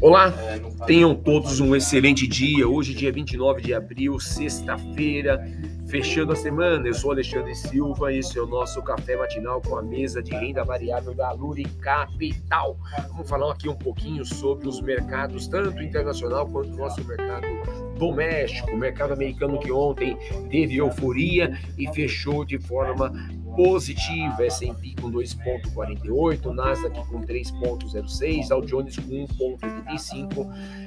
Olá, tenham todos um excelente dia. Hoje, dia 29 de abril, sexta-feira, fechando a semana. Eu sou Alexandre Silva e esse é o nosso café matinal com a mesa de renda variável da Luri Capital. Vamos falar aqui um pouquinho sobre os mercados, tanto internacional quanto o nosso mercado doméstico. O mercado americano que ontem teve euforia e fechou de forma positiva, S&P com 2,48, Nasdaq com 3,06, Dow Jones com 1,85,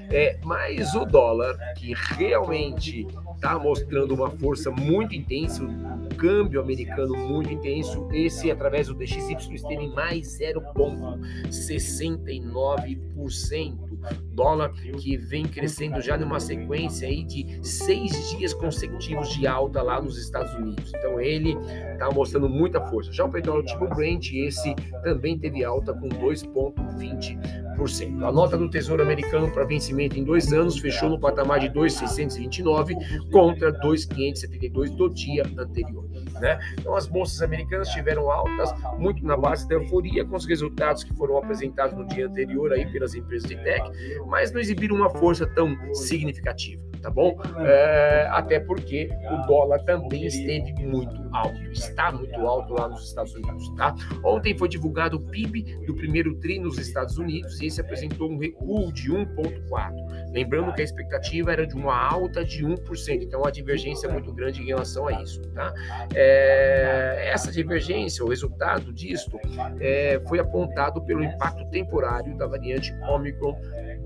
é, mas o dólar, que realmente está mostrando uma força muito intensa, o câmbio americano muito intenso, esse através do DXY esteve mais 0,69%. Dólar que vem crescendo já numa sequência aí de seis dias consecutivos de alta lá nos Estados Unidos. Então ele está mostrando muita força. Já o petróleo tipo Brent, esse também teve alta com 2,20%. A nota do Tesouro Americano para vencimento em dois anos fechou no patamar de 2,629 contra 2,572 do dia anterior. Né? Então as bolsas americanas tiveram altas muito na base da euforia com os resultados que foram apresentados no dia anterior aí pelas empresas de tech, mas não exibiram uma força tão significativa tá bom? É, até porque o dólar também esteve muito alto, está muito alto lá nos Estados Unidos, tá? Ontem foi divulgado o PIB do primeiro TRI nos Estados Unidos e esse apresentou um recuo de 1,4. Lembrando que a expectativa era de uma alta de 1%, então a divergência é muito grande em relação a isso, tá? É, essa divergência, o resultado disto, é, foi apontado pelo impacto temporário da variante Omicron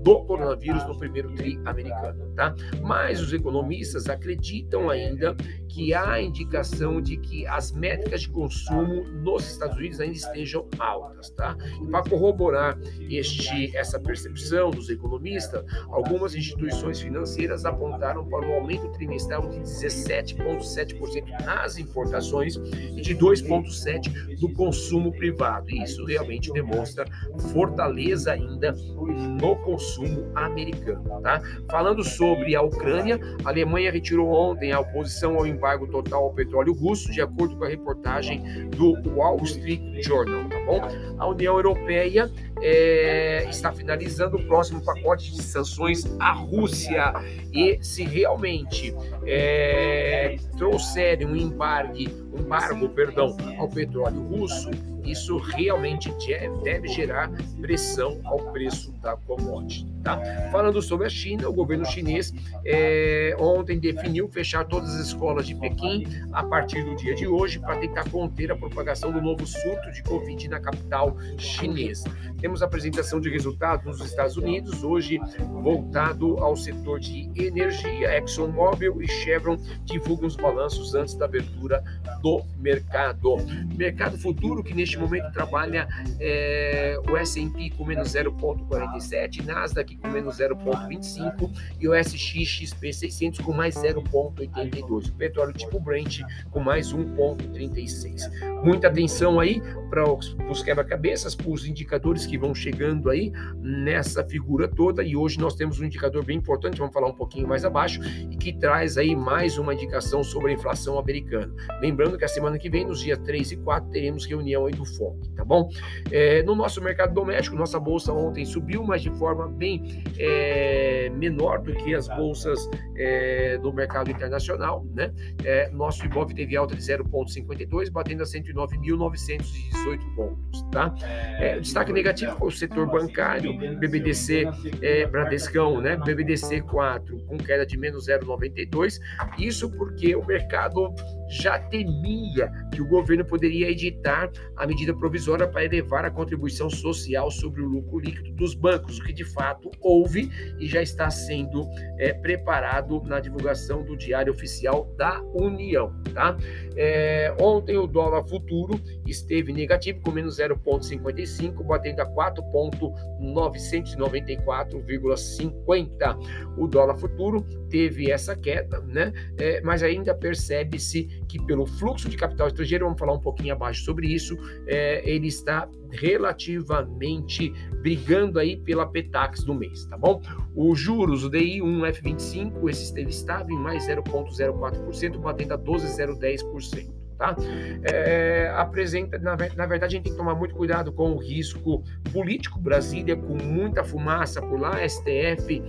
do coronavírus no primeiro TRI americano, tá? Mas os economistas acreditam ainda que há indicação de que as métricas de consumo nos Estados Unidos ainda estejam altas, tá? E para corroborar este, essa percepção dos economistas, algumas instituições financeiras apontaram para um aumento trimestral de 17,7% nas importações e de 2,7% do consumo privado. E isso realmente demonstra fortaleza ainda no consumo americano, tá? Falando sobre a Ucrânia, a Alemanha retirou ontem a oposição ao embargo total ao petróleo russo, de acordo com a reportagem do Wall Street Journal, tá bom? A União Europeia é, está finalizando o próximo pacote de sanções à Rússia e se realmente é, trouxerem um embargo, um embargo, perdão, ao petróleo russo, isso realmente deve gerar pressão ao preço da commodity. Tá? Falando sobre a China, o governo chinês é, ontem definiu fechar todas as escolas de Pequim a partir do dia de hoje para tentar conter a propagação do novo surto de Covid na capital chinesa. Temos a apresentação de resultados nos Estados Unidos, hoje voltado ao setor de energia. ExxonMobil e Chevron divulgam os balanços antes da abertura do mercado. Mercado futuro que neste momento trabalha é, o S&P com menos 0,47, Nasdaq com menos 0,25 e o SXXP 600 com mais 0,82. O petróleo tipo Brent com mais 1,36. Muita atenção aí para os quebra-cabeças, para os indicadores que vão chegando aí nessa figura toda e hoje nós temos um indicador bem importante, vamos falar um pouquinho mais abaixo e que traz aí mais uma indicação sobre a inflação americana. Lembrando que a semana que vem, nos dias 3 e 4, teremos reunião aí do FONC, tá bom? É, no nosso mercado doméstico, nossa bolsa ontem subiu, mas de forma bem é, menor do que as bolsas é, do mercado internacional, né? É, nosso Ibov teve alta de 0,52, batendo a 109.918 pontos, tá? É, destaque negativo foi o setor bancário, BBDC é, Bradescão, né? BBDC 4 com queda de menos 0,92, isso porque o mercado já temia que o governo poderia editar a medida provisória para elevar a contribuição social sobre o lucro líquido dos bancos, o que de fato houve e já está sendo é, preparado na divulgação do Diário Oficial da União. Tá? É, ontem o dólar futuro esteve negativo, com menos 0,55, batendo a 4,994,50. O dólar futuro teve essa queda, né? É, mas ainda percebe-se que pelo fluxo de capital estrangeiro, vamos falar um pouquinho abaixo sobre isso, é, ele está relativamente brigando aí pela Petax do mês, tá bom? Os juros, o DI 1F25, esse esteve estável em mais 0,04%, batendo a 12,010%. tá? É, apresenta, na, na, verdade, a gente tem que tomar muito cuidado com o risco político. Brasília com muita fumaça por lá, STF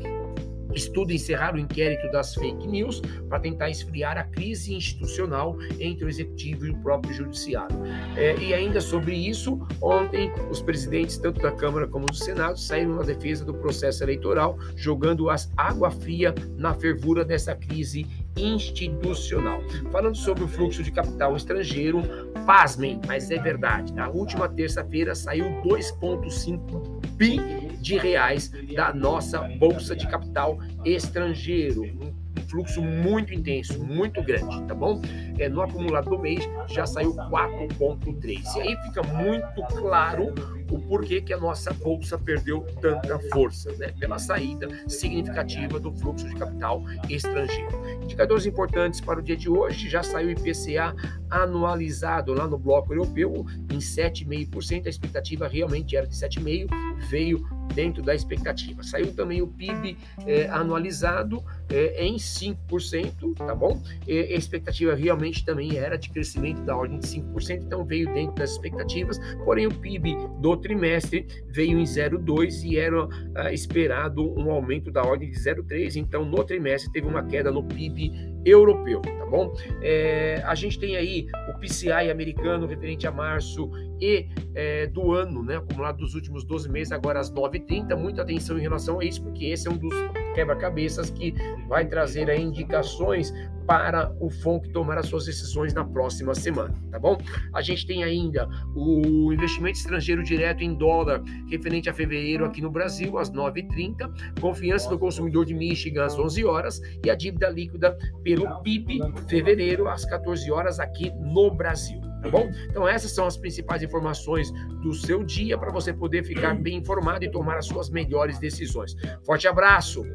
estuda encerrar o inquérito das fake news para tentar esfriar a crise institucional entre o executivo e o próprio judiciário. É, e ainda sobre isso, ontem os presidentes tanto da Câmara como do Senado saíram na defesa do processo eleitoral, jogando as água fria na fervura dessa crise institucional. Falando sobre o fluxo de capital estrangeiro, pasmem, mas é verdade. Na última terça-feira saiu 2,5 bi de reais da nossa bolsa de capital estrangeiro. Um fluxo muito intenso, muito grande, tá bom? É, no acumulado do mês já saiu 4,3. E aí fica muito claro o porquê que a nossa bolsa perdeu tanta força, né? Pela saída significativa do fluxo de capital estrangeiro. Indicadores importantes para o dia de hoje, já saiu o IPCA anualizado lá no bloco europeu em 7,5%, a expectativa realmente era de 7,5%, veio dentro da expectativa. Saiu também o PIB é, anualizado é, em 5%, tá bom? E a expectativa realmente também era de crescimento da ordem de 5%, então veio dentro das expectativas, porém o PIB do trimestre veio em 0,2 e era ah, esperado um aumento da ordem de 0,3, então no trimestre teve uma queda no PIB europeu, tá bom? É, a gente tem aí o PCI americano referente a março e é, do ano, né, acumulado dos últimos 12 meses, agora às 9h30. Muita atenção em relação a isso, porque esse é um dos quebra-cabeças que vai trazer indicações para o FONC tomar as suas decisões na próxima semana, tá bom? A gente tem ainda o investimento estrangeiro direto em dólar referente a fevereiro aqui no Brasil, às 9h30, confiança do consumidor de Michigan às 11 horas e a dívida líquida pelo PIB fevereiro às 14 horas aqui no Brasil. Tá bom? Então, essas são as principais informações do seu dia para você poder ficar bem informado e tomar as suas melhores decisões. Forte abraço!